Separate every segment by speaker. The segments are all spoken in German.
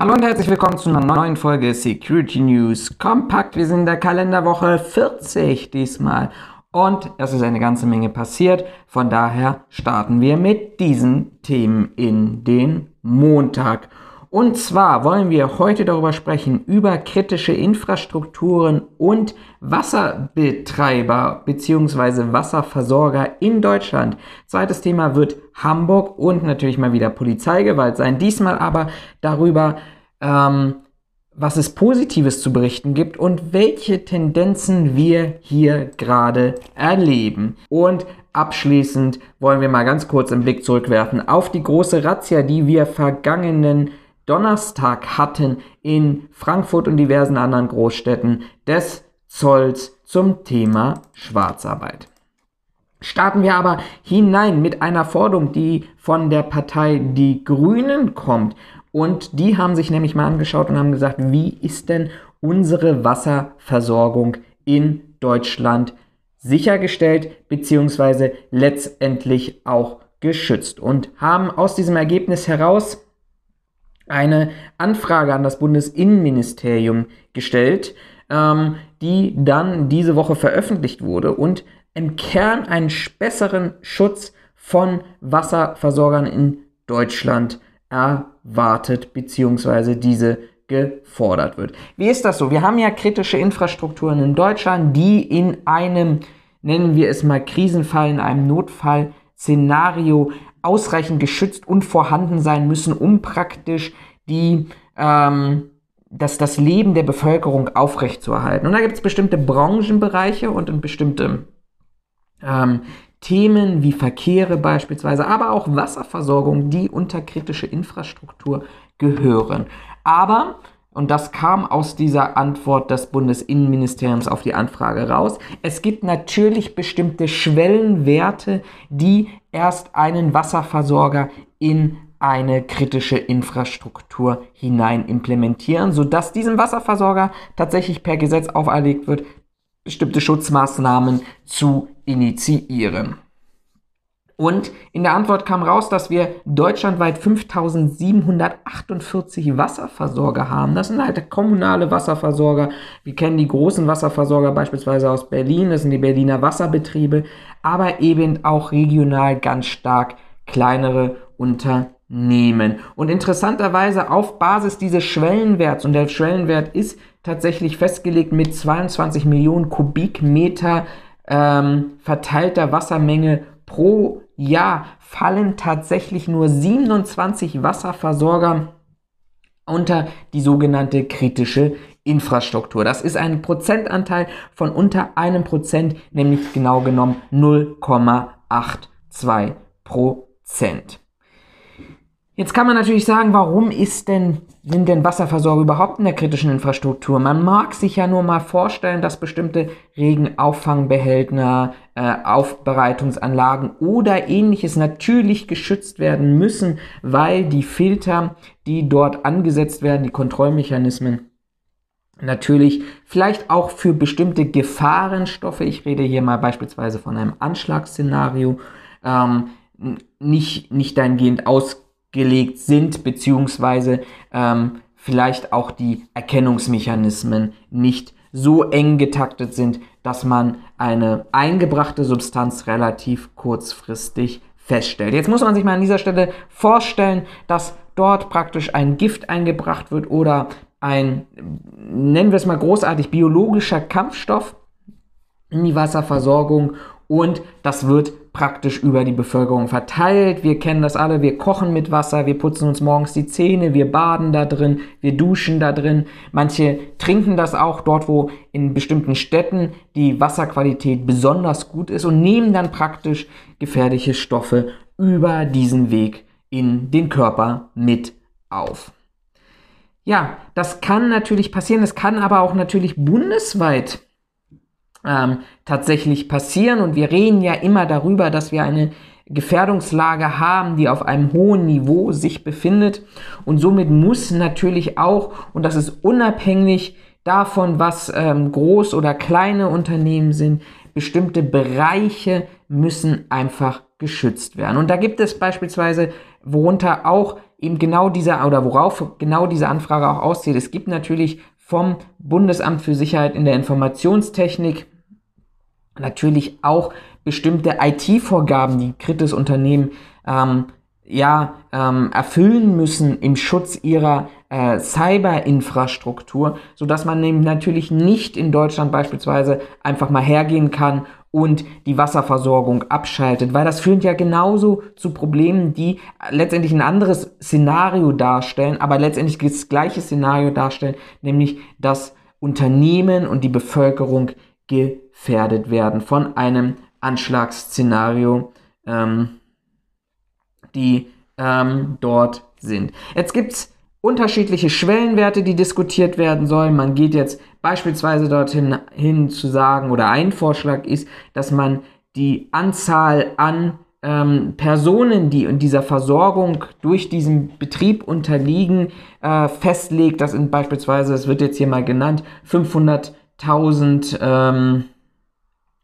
Speaker 1: Hallo und herzlich willkommen zu einer neuen Folge Security News Kompakt. Wir sind in der Kalenderwoche 40 diesmal und es ist eine ganze Menge passiert. Von daher starten wir mit diesen Themen in den Montag. Und zwar wollen wir heute darüber sprechen, über kritische Infrastrukturen und Wasserbetreiber bzw. Wasserversorger in Deutschland. Zweites Thema wird Hamburg und natürlich mal wieder Polizeigewalt sein. Diesmal aber darüber, ähm, was es Positives zu berichten gibt und welche Tendenzen wir hier gerade erleben. Und abschließend wollen wir mal ganz kurz einen Blick zurückwerfen auf die große Razzia, die wir vergangenen Donnerstag hatten in Frankfurt und diversen anderen Großstädten des Zolls zum Thema Schwarzarbeit. Starten wir aber hinein mit einer Forderung, die von der Partei Die Grünen kommt. Und die haben sich nämlich mal angeschaut und haben gesagt, wie ist denn unsere Wasserversorgung in Deutschland sichergestellt bzw. letztendlich auch geschützt und haben aus diesem Ergebnis heraus eine Anfrage an das Bundesinnenministerium gestellt, ähm, die dann diese Woche veröffentlicht wurde und im Kern einen besseren Schutz von Wasserversorgern in Deutschland erwartet bzw. diese gefordert wird. Wie ist das so? Wir haben ja kritische Infrastrukturen in Deutschland, die in einem, nennen wir es mal Krisenfall, in einem Notfallszenario ausreichend geschützt und vorhanden sein müssen, um praktisch die, ähm, das, das Leben der Bevölkerung aufrechtzuerhalten. Und da gibt es bestimmte Branchenbereiche und bestimmte ähm, Themen wie Verkehre beispielsweise, aber auch Wasserversorgung, die unter kritische Infrastruktur gehören. Aber und das kam aus dieser Antwort des Bundesinnenministeriums auf die Anfrage raus. Es gibt natürlich bestimmte Schwellenwerte, die erst einen Wasserversorger in eine kritische Infrastruktur hinein implementieren, sodass diesem Wasserversorger tatsächlich per Gesetz auferlegt wird, bestimmte Schutzmaßnahmen zu initiieren. Und in der Antwort kam raus, dass wir deutschlandweit 5748 Wasserversorger haben. Das sind halt kommunale Wasserversorger. Wir kennen die großen Wasserversorger beispielsweise aus Berlin, das sind die Berliner Wasserbetriebe, aber eben auch regional ganz stark kleinere Unternehmen. Und interessanterweise auf Basis dieses Schwellenwerts, und der Schwellenwert ist tatsächlich festgelegt mit 22 Millionen Kubikmeter ähm, verteilter Wassermenge pro Jahr fallen tatsächlich nur 27 Wasserversorger unter die sogenannte kritische Infrastruktur. Das ist ein Prozentanteil von unter einem Prozent, nämlich genau genommen 0,82 Prozent. Jetzt kann man natürlich sagen, warum ist denn, sind denn Wasserversorger überhaupt in der kritischen Infrastruktur? Man mag sich ja nur mal vorstellen, dass bestimmte Regenauffangbehälter, äh, Aufbereitungsanlagen oder ähnliches natürlich geschützt werden müssen, weil die Filter, die dort angesetzt werden, die Kontrollmechanismen, natürlich vielleicht auch für bestimmte Gefahrenstoffe, ich rede hier mal beispielsweise von einem Anschlagsszenario, ähm, nicht, nicht dahingehend aus gelegt sind, beziehungsweise ähm, vielleicht auch die Erkennungsmechanismen nicht so eng getaktet sind, dass man eine eingebrachte Substanz relativ kurzfristig feststellt. Jetzt muss man sich mal an dieser Stelle vorstellen, dass dort praktisch ein Gift eingebracht wird oder ein, nennen wir es mal großartig, biologischer Kampfstoff in die Wasserversorgung und das wird praktisch über die Bevölkerung verteilt. Wir kennen das alle, wir kochen mit Wasser, wir putzen uns morgens die Zähne, wir baden da drin, wir duschen da drin. Manche trinken das auch dort, wo in bestimmten Städten die Wasserqualität besonders gut ist und nehmen dann praktisch gefährliche Stoffe über diesen Weg in den Körper mit auf. Ja, das kann natürlich passieren, es kann aber auch natürlich bundesweit ähm, tatsächlich passieren. Und wir reden ja immer darüber, dass wir eine Gefährdungslage haben, die auf einem hohen Niveau sich befindet. Und somit muss natürlich auch, und das ist unabhängig davon, was ähm, groß oder kleine Unternehmen sind, bestimmte Bereiche müssen einfach geschützt werden. Und da gibt es beispielsweise, worunter auch eben genau dieser oder worauf genau diese Anfrage auch auszieht. Es gibt natürlich vom Bundesamt für Sicherheit in der Informationstechnik natürlich auch bestimmte IT-Vorgaben, die kritis Unternehmen ähm, ja, ähm, erfüllen müssen im Schutz ihrer äh, Cyber-Infrastruktur, sodass man eben natürlich nicht in Deutschland beispielsweise einfach mal hergehen kann und die Wasserversorgung abschaltet, weil das führt ja genauso zu Problemen, die letztendlich ein anderes Szenario darstellen, aber letztendlich das gleiche Szenario darstellen, nämlich dass Unternehmen und die Bevölkerung gefährdet werden von einem Anschlagsszenario. Ähm, die ähm, dort sind. Jetzt gibt es unterschiedliche Schwellenwerte, die diskutiert werden sollen. Man geht jetzt beispielsweise dorthin hin zu sagen, oder ein Vorschlag ist, dass man die Anzahl an ähm, Personen, die in dieser Versorgung durch diesen Betrieb unterliegen, äh, festlegt. Das sind beispielsweise, es wird jetzt hier mal genannt, 500.000 ähm,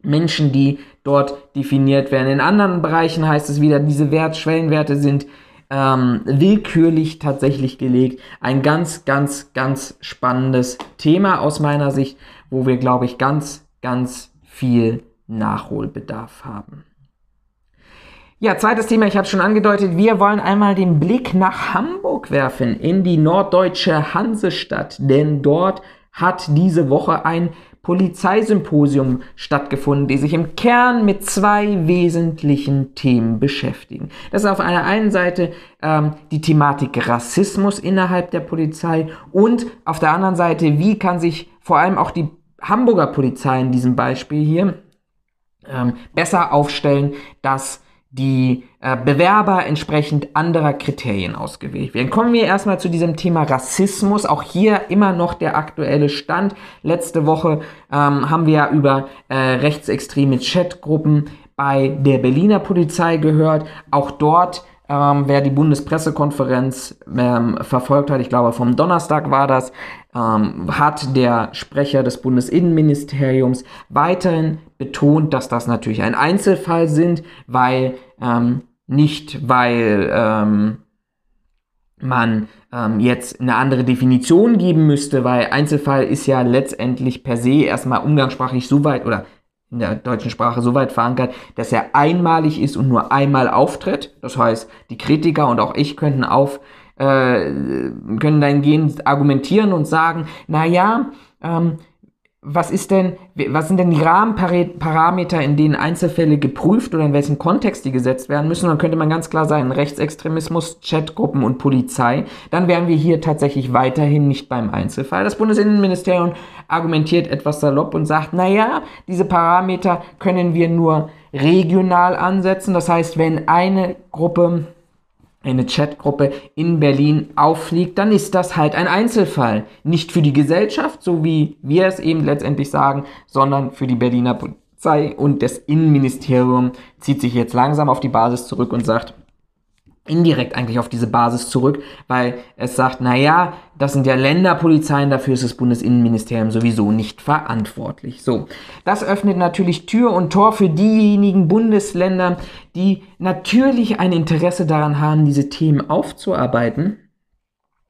Speaker 1: Menschen, die dort definiert werden. In anderen Bereichen heißt es wieder, diese Wert, Schwellenwerte sind ähm, willkürlich tatsächlich gelegt. Ein ganz, ganz, ganz spannendes Thema aus meiner Sicht, wo wir, glaube ich, ganz, ganz viel Nachholbedarf haben. Ja, zweites Thema, ich habe schon angedeutet, wir wollen einmal den Blick nach Hamburg werfen, in die norddeutsche Hansestadt, denn dort hat diese Woche ein Polizeisymposium stattgefunden, die sich im Kern mit zwei wesentlichen Themen beschäftigen. Das ist auf einer einen Seite ähm, die Thematik Rassismus innerhalb der Polizei und auf der anderen Seite, wie kann sich vor allem auch die Hamburger Polizei in diesem Beispiel hier ähm, besser aufstellen, dass die äh, Bewerber entsprechend anderer Kriterien ausgewählt werden. Kommen wir erstmal zu diesem Thema Rassismus. Auch hier immer noch der aktuelle Stand. Letzte Woche ähm, haben wir ja über äh, rechtsextreme Chatgruppen bei der Berliner Polizei gehört. Auch dort ähm, wer die Bundespressekonferenz ähm, verfolgt hat, ich glaube vom Donnerstag war das, ähm, hat der Sprecher des Bundesinnenministeriums weiterhin betont, dass das natürlich ein Einzelfall sind, weil ähm, nicht, weil ähm, man ähm, jetzt eine andere Definition geben müsste, weil Einzelfall ist ja letztendlich per se erstmal umgangssprachlich so weit oder in der deutschen Sprache so weit verankert, dass er einmalig ist und nur einmal auftritt. Das heißt, die Kritiker und auch ich könnten auf äh, können dahingehend argumentieren und sagen, na ja, ähm, was ist denn, was sind denn die Rahmenparameter, in denen Einzelfälle geprüft oder in welchem Kontext die gesetzt werden müssen? Dann könnte man ganz klar sagen, Rechtsextremismus, Chatgruppen und Polizei. Dann wären wir hier tatsächlich weiterhin nicht beim Einzelfall. Das Bundesinnenministerium argumentiert etwas salopp und sagt, na ja, diese Parameter können wir nur regional ansetzen. Das heißt, wenn eine Gruppe eine Chatgruppe in Berlin auffliegt, dann ist das halt ein Einzelfall. Nicht für die Gesellschaft, so wie wir es eben letztendlich sagen, sondern für die Berliner Polizei und das Innenministerium zieht sich jetzt langsam auf die Basis zurück und sagt, indirekt eigentlich auf diese Basis zurück, weil es sagt, na ja, das sind ja Länderpolizeien, dafür ist das Bundesinnenministerium sowieso nicht verantwortlich. So, das öffnet natürlich Tür und Tor für diejenigen Bundesländer, die natürlich ein Interesse daran haben, diese Themen aufzuarbeiten.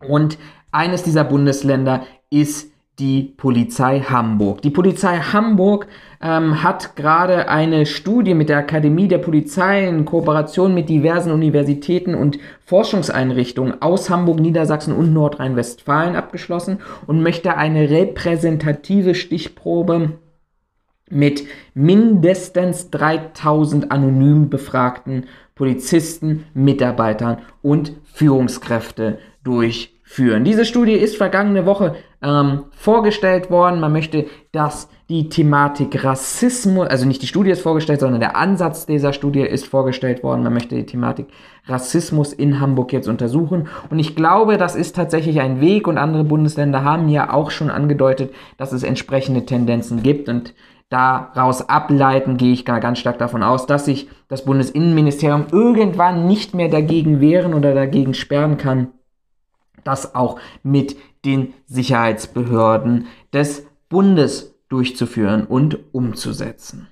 Speaker 1: Und eines dieser Bundesländer ist die Polizei Hamburg. Die Polizei Hamburg ähm, hat gerade eine Studie mit der Akademie der Polizei in Kooperation mit diversen Universitäten und Forschungseinrichtungen aus Hamburg, Niedersachsen und Nordrhein-Westfalen abgeschlossen und möchte eine repräsentative Stichprobe mit mindestens 3000 anonym befragten Polizisten, Mitarbeitern und Führungskräfte durchführen. Diese Studie ist vergangene Woche ähm, vorgestellt worden. Man möchte, dass die Thematik Rassismus, also nicht die Studie ist vorgestellt, sondern der Ansatz dieser Studie ist vorgestellt worden. Man möchte die Thematik Rassismus in Hamburg jetzt untersuchen. Und ich glaube, das ist tatsächlich ein Weg und andere Bundesländer haben ja auch schon angedeutet, dass es entsprechende Tendenzen gibt und daraus ableiten, gehe ich gar ganz stark davon aus, dass sich das Bundesinnenministerium irgendwann nicht mehr dagegen wehren oder dagegen sperren kann, das auch mit den Sicherheitsbehörden des Bundes durchzuführen und umzusetzen.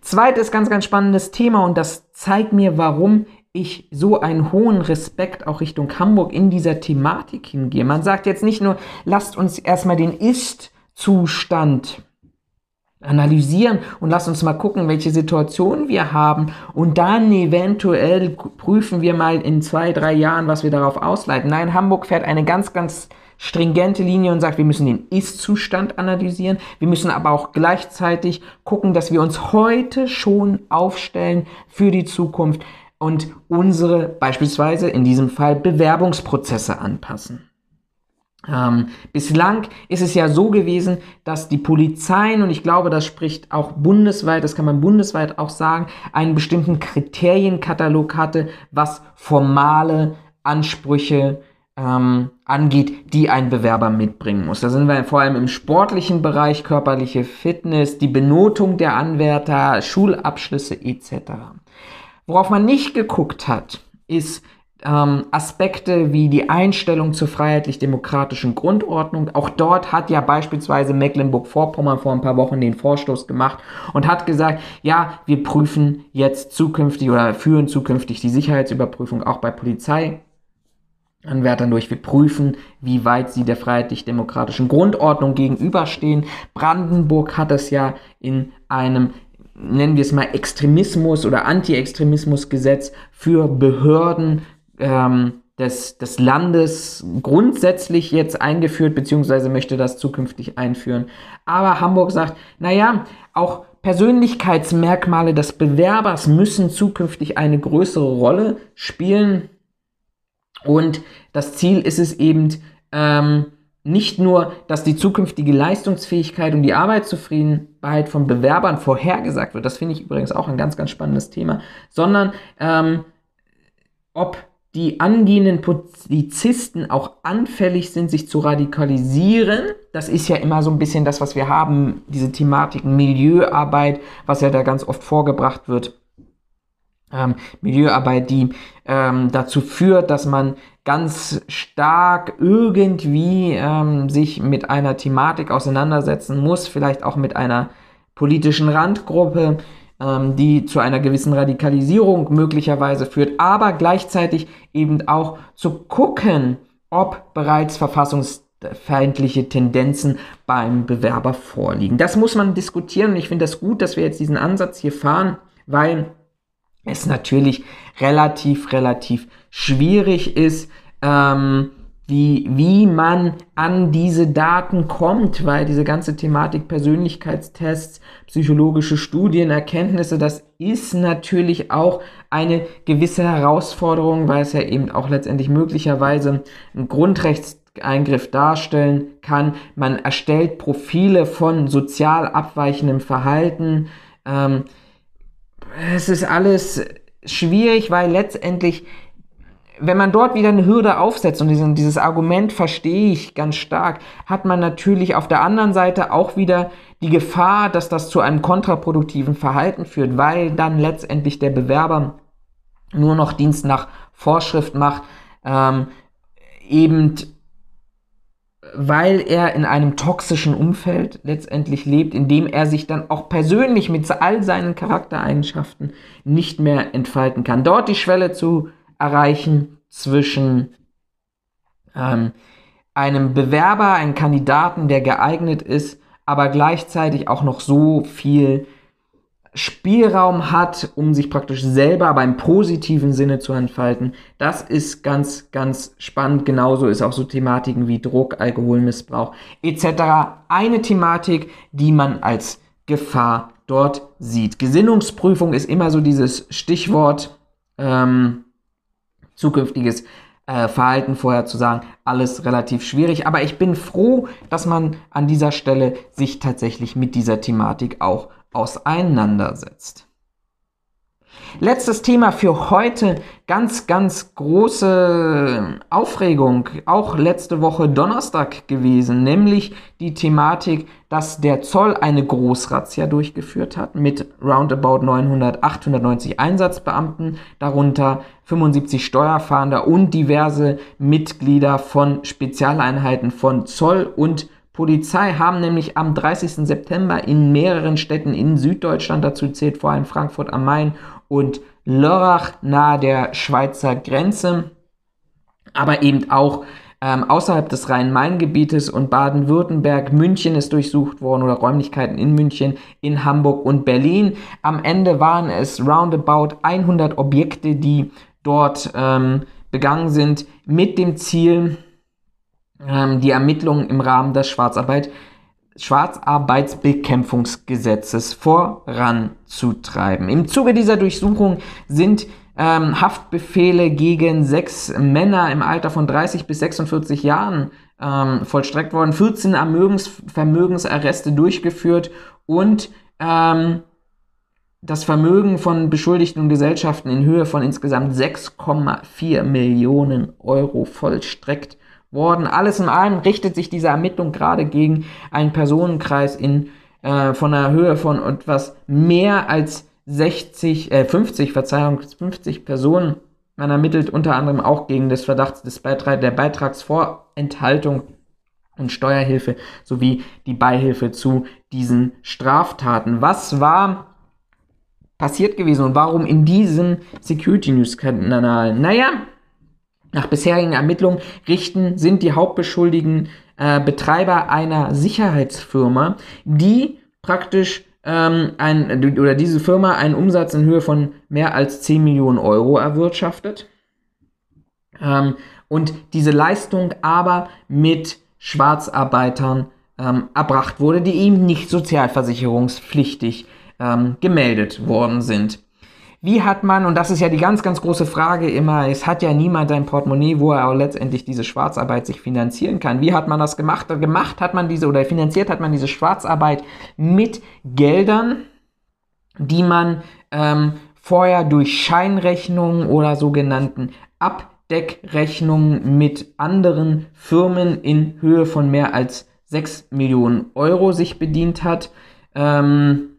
Speaker 1: Zweites ganz, ganz spannendes Thema und das zeigt mir, warum ich so einen hohen Respekt auch Richtung Hamburg in dieser Thematik hingehe. Man sagt jetzt nicht nur, lasst uns erstmal den Ist-Zustand analysieren und lasst uns mal gucken, welche Situation wir haben und dann eventuell prüfen wir mal in zwei, drei Jahren, was wir darauf ausleiten. Nein, Hamburg fährt eine ganz, ganz stringente Linie und sagt, wir müssen den Ist-Zustand analysieren. Wir müssen aber auch gleichzeitig gucken, dass wir uns heute schon aufstellen für die Zukunft und unsere beispielsweise in diesem Fall Bewerbungsprozesse anpassen. Ähm, bislang ist es ja so gewesen, dass die Polizeien, und ich glaube, das spricht auch bundesweit, das kann man bundesweit auch sagen, einen bestimmten Kriterienkatalog hatte, was formale Ansprüche ähm, angeht, die ein Bewerber mitbringen muss. Da sind wir vor allem im sportlichen Bereich, körperliche Fitness, die Benotung der Anwärter, Schulabschlüsse etc. Worauf man nicht geguckt hat, ist ähm, Aspekte wie die Einstellung zur freiheitlich-demokratischen Grundordnung. Auch dort hat ja beispielsweise Mecklenburg-Vorpommern vor ein paar Wochen den Vorstoß gemacht und hat gesagt, ja, wir prüfen jetzt zukünftig oder führen zukünftig die Sicherheitsüberprüfung auch bei Polizeianwärtern durch. Wir prüfen, wie weit sie der freiheitlich-demokratischen Grundordnung gegenüberstehen. Brandenburg hat es ja in einem nennen wir es mal Extremismus oder Anti-Extremismus-Gesetz für Behörden ähm, des, des Landes grundsätzlich jetzt eingeführt, beziehungsweise möchte das zukünftig einführen. Aber Hamburg sagt, naja, auch Persönlichkeitsmerkmale des Bewerbers müssen zukünftig eine größere Rolle spielen. Und das Ziel ist es eben, ähm, nicht nur, dass die zukünftige Leistungsfähigkeit und die Arbeitszufriedenheit von Bewerbern vorhergesagt wird, das finde ich übrigens auch ein ganz, ganz spannendes Thema, sondern ähm, ob die angehenden Polizisten auch anfällig sind, sich zu radikalisieren. Das ist ja immer so ein bisschen das, was wir haben, diese Thematiken Milieuarbeit, was ja da ganz oft vorgebracht wird. Ähm, Milieuarbeit, die ähm, dazu führt, dass man ganz stark irgendwie ähm, sich mit einer Thematik auseinandersetzen muss, vielleicht auch mit einer politischen Randgruppe, ähm, die zu einer gewissen Radikalisierung möglicherweise führt, aber gleichzeitig eben auch zu gucken, ob bereits verfassungsfeindliche Tendenzen beim Bewerber vorliegen. Das muss man diskutieren und ich finde das gut, dass wir jetzt diesen Ansatz hier fahren, weil es natürlich relativ, relativ schwierig ist, ähm, wie, wie man an diese Daten kommt, weil diese ganze Thematik Persönlichkeitstests, psychologische Studien, Erkenntnisse, das ist natürlich auch eine gewisse Herausforderung, weil es ja eben auch letztendlich möglicherweise einen Grundrechtseingriff darstellen kann. Man erstellt Profile von sozial abweichendem Verhalten. Ähm, es ist alles schwierig, weil letztendlich wenn man dort wieder eine Hürde aufsetzt und diesen, dieses Argument verstehe ich ganz stark, hat man natürlich auf der anderen Seite auch wieder die Gefahr, dass das zu einem kontraproduktiven Verhalten führt, weil dann letztendlich der Bewerber nur noch Dienst nach Vorschrift macht, ähm, eben weil er in einem toxischen Umfeld letztendlich lebt, in dem er sich dann auch persönlich mit all seinen Charaktereigenschaften nicht mehr entfalten kann. Dort die Schwelle zu erreichen zwischen ähm, einem Bewerber, einem Kandidaten, der geeignet ist, aber gleichzeitig auch noch so viel Spielraum hat, um sich praktisch selber aber im positiven Sinne zu entfalten. Das ist ganz, ganz spannend. Genauso ist auch so Thematiken wie Druck, Alkoholmissbrauch etc. eine Thematik, die man als Gefahr dort sieht. Gesinnungsprüfung ist immer so dieses Stichwort. Ähm, zukünftiges äh, Verhalten vorher zu sagen, alles relativ schwierig. Aber ich bin froh, dass man an dieser Stelle sich tatsächlich mit dieser Thematik auch auseinandersetzt. Letztes Thema für heute, ganz, ganz große Aufregung, auch letzte Woche Donnerstag gewesen, nämlich die Thematik, dass der Zoll eine Großrazzia durchgeführt hat mit roundabout 900, 890 Einsatzbeamten, darunter 75 Steuerfahnder und diverse Mitglieder von Spezialeinheiten von Zoll und Polizei haben nämlich am 30. September in mehreren Städten in Süddeutschland, dazu zählt vor allem Frankfurt am Main und Lörrach nahe der Schweizer Grenze, aber eben auch ähm, außerhalb des Rhein-Main-Gebietes und Baden-Württemberg. München ist durchsucht worden oder Räumlichkeiten in München, in Hamburg und Berlin. Am Ende waren es roundabout 100 Objekte, die dort ähm, begangen sind, mit dem Ziel, ähm, die Ermittlungen im Rahmen des Schwarzarbeit Schwarzarbeitsbekämpfungsgesetzes voranzutreiben. Im Zuge dieser Durchsuchung sind ähm, Haftbefehle gegen sechs Männer im Alter von 30 bis 46 Jahren ähm, vollstreckt worden, 14 Vermögens Vermögensarreste durchgeführt und ähm, das Vermögen von Beschuldigten und Gesellschaften in Höhe von insgesamt 6,4 Millionen Euro vollstreckt worden. Alles in allem richtet sich diese Ermittlung gerade gegen einen Personenkreis in, äh, von einer Höhe von etwas mehr als 60, äh, 50, Verzeihung, 50 Personen. Man ermittelt unter anderem auch gegen das Verdacht des Beitrag, der Beitragsvorenthaltung und Steuerhilfe sowie die Beihilfe zu diesen Straftaten. Was war passiert gewesen und warum in diesem Security News Kanal? Naja, nach bisherigen Ermittlungen richten, sind die Hauptbeschuldigten äh, Betreiber einer Sicherheitsfirma, die praktisch ähm, ein, oder diese Firma einen Umsatz in Höhe von mehr als 10 Millionen Euro erwirtschaftet. Ähm, und diese Leistung aber mit Schwarzarbeitern ähm, erbracht wurde, die eben nicht sozialversicherungspflichtig ähm, gemeldet worden sind. Wie hat man, und das ist ja die ganz, ganz große Frage immer, es hat ja niemand ein Portemonnaie, wo er auch letztendlich diese Schwarzarbeit sich finanzieren kann. Wie hat man das gemacht? Gemacht hat man diese oder finanziert hat man diese Schwarzarbeit mit Geldern, die man ähm, vorher durch Scheinrechnungen oder sogenannten Abdeckrechnungen mit anderen Firmen in Höhe von mehr als 6 Millionen Euro sich bedient hat. Ähm,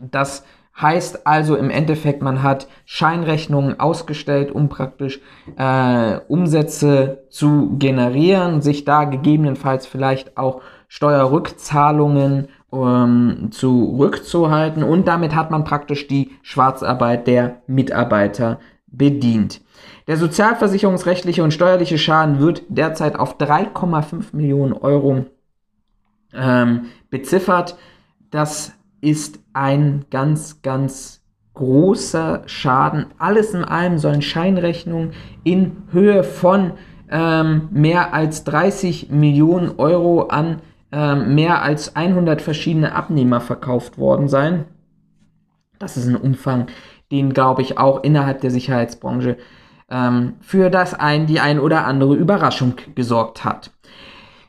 Speaker 1: das Heißt also im Endeffekt, man hat Scheinrechnungen ausgestellt, um praktisch äh, Umsätze zu generieren, sich da gegebenenfalls vielleicht auch Steuerrückzahlungen ähm, zurückzuhalten und damit hat man praktisch die Schwarzarbeit der Mitarbeiter bedient. Der sozialversicherungsrechtliche und steuerliche Schaden wird derzeit auf 3,5 Millionen Euro ähm, beziffert. Das ist ein ganz, ganz großer Schaden. Alles in allem sollen Scheinrechnungen in Höhe von ähm, mehr als 30 Millionen Euro an ähm, mehr als 100 verschiedene Abnehmer verkauft worden sein. Das ist ein Umfang, den, glaube ich, auch innerhalb der Sicherheitsbranche ähm, für das ein, die ein oder andere Überraschung gesorgt hat.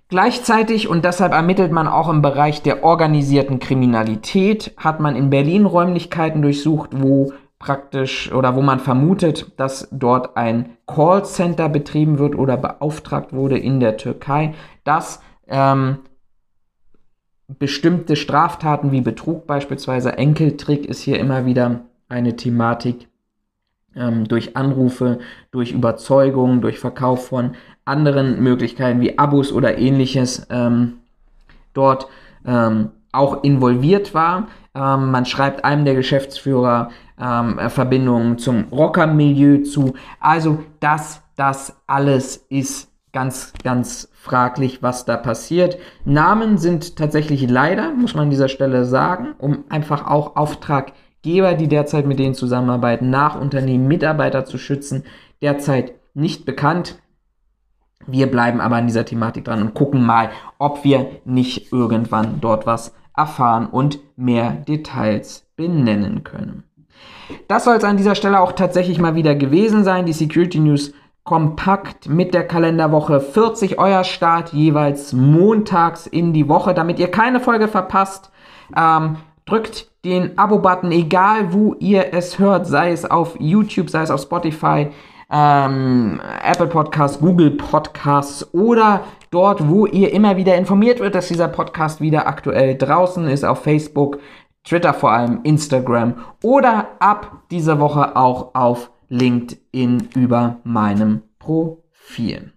Speaker 1: Gleichzeitig, und deshalb ermittelt man auch im Bereich der organisierten Kriminalität, hat man in Berlin Räumlichkeiten durchsucht, wo praktisch oder wo man vermutet, dass dort ein Callcenter betrieben wird oder beauftragt wurde in der Türkei, dass ähm, bestimmte Straftaten wie Betrug beispielsweise, Enkeltrick ist hier immer wieder eine Thematik, durch Anrufe, durch Überzeugung, durch Verkauf von anderen Möglichkeiten wie Abos oder ähnliches ähm, dort ähm, auch involviert war. Ähm, man schreibt einem der Geschäftsführer ähm, Verbindungen zum Rockermilieu zu. Also das, das alles ist ganz, ganz fraglich, was da passiert. Namen sind tatsächlich leider, muss man an dieser Stelle sagen, um einfach auch Auftraggeber, die derzeit mit denen zusammenarbeiten, nach Unternehmen Mitarbeiter zu schützen, derzeit nicht bekannt. Wir bleiben aber an dieser Thematik dran und gucken mal, ob wir nicht irgendwann dort was erfahren und mehr Details benennen können. Das soll es an dieser Stelle auch tatsächlich mal wieder gewesen sein. Die Security News kompakt mit der Kalenderwoche 40 euer Start jeweils montags in die Woche, damit ihr keine Folge verpasst. Ähm, drückt den Abo-Button, egal wo ihr es hört, sei es auf YouTube, sei es auf Spotify ähm, Apple Podcasts, Google Podcasts oder dort, wo ihr immer wieder informiert wird, dass dieser Podcast wieder aktuell draußen ist, auf Facebook, Twitter vor allem, Instagram oder ab dieser Woche auch auf LinkedIn über meinem Profil.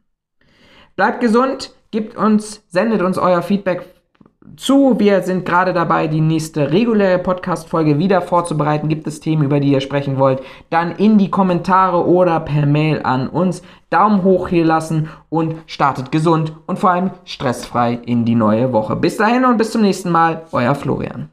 Speaker 1: Bleibt gesund, Gebt uns, sendet uns euer Feedback zu. Wir sind gerade dabei, die nächste reguläre Podcast-Folge wieder vorzubereiten. Gibt es Themen, über die ihr sprechen wollt? Dann in die Kommentare oder per Mail an uns. Daumen hoch hier lassen und startet gesund und vor allem stressfrei in die neue Woche. Bis dahin und bis zum nächsten Mal. Euer Florian.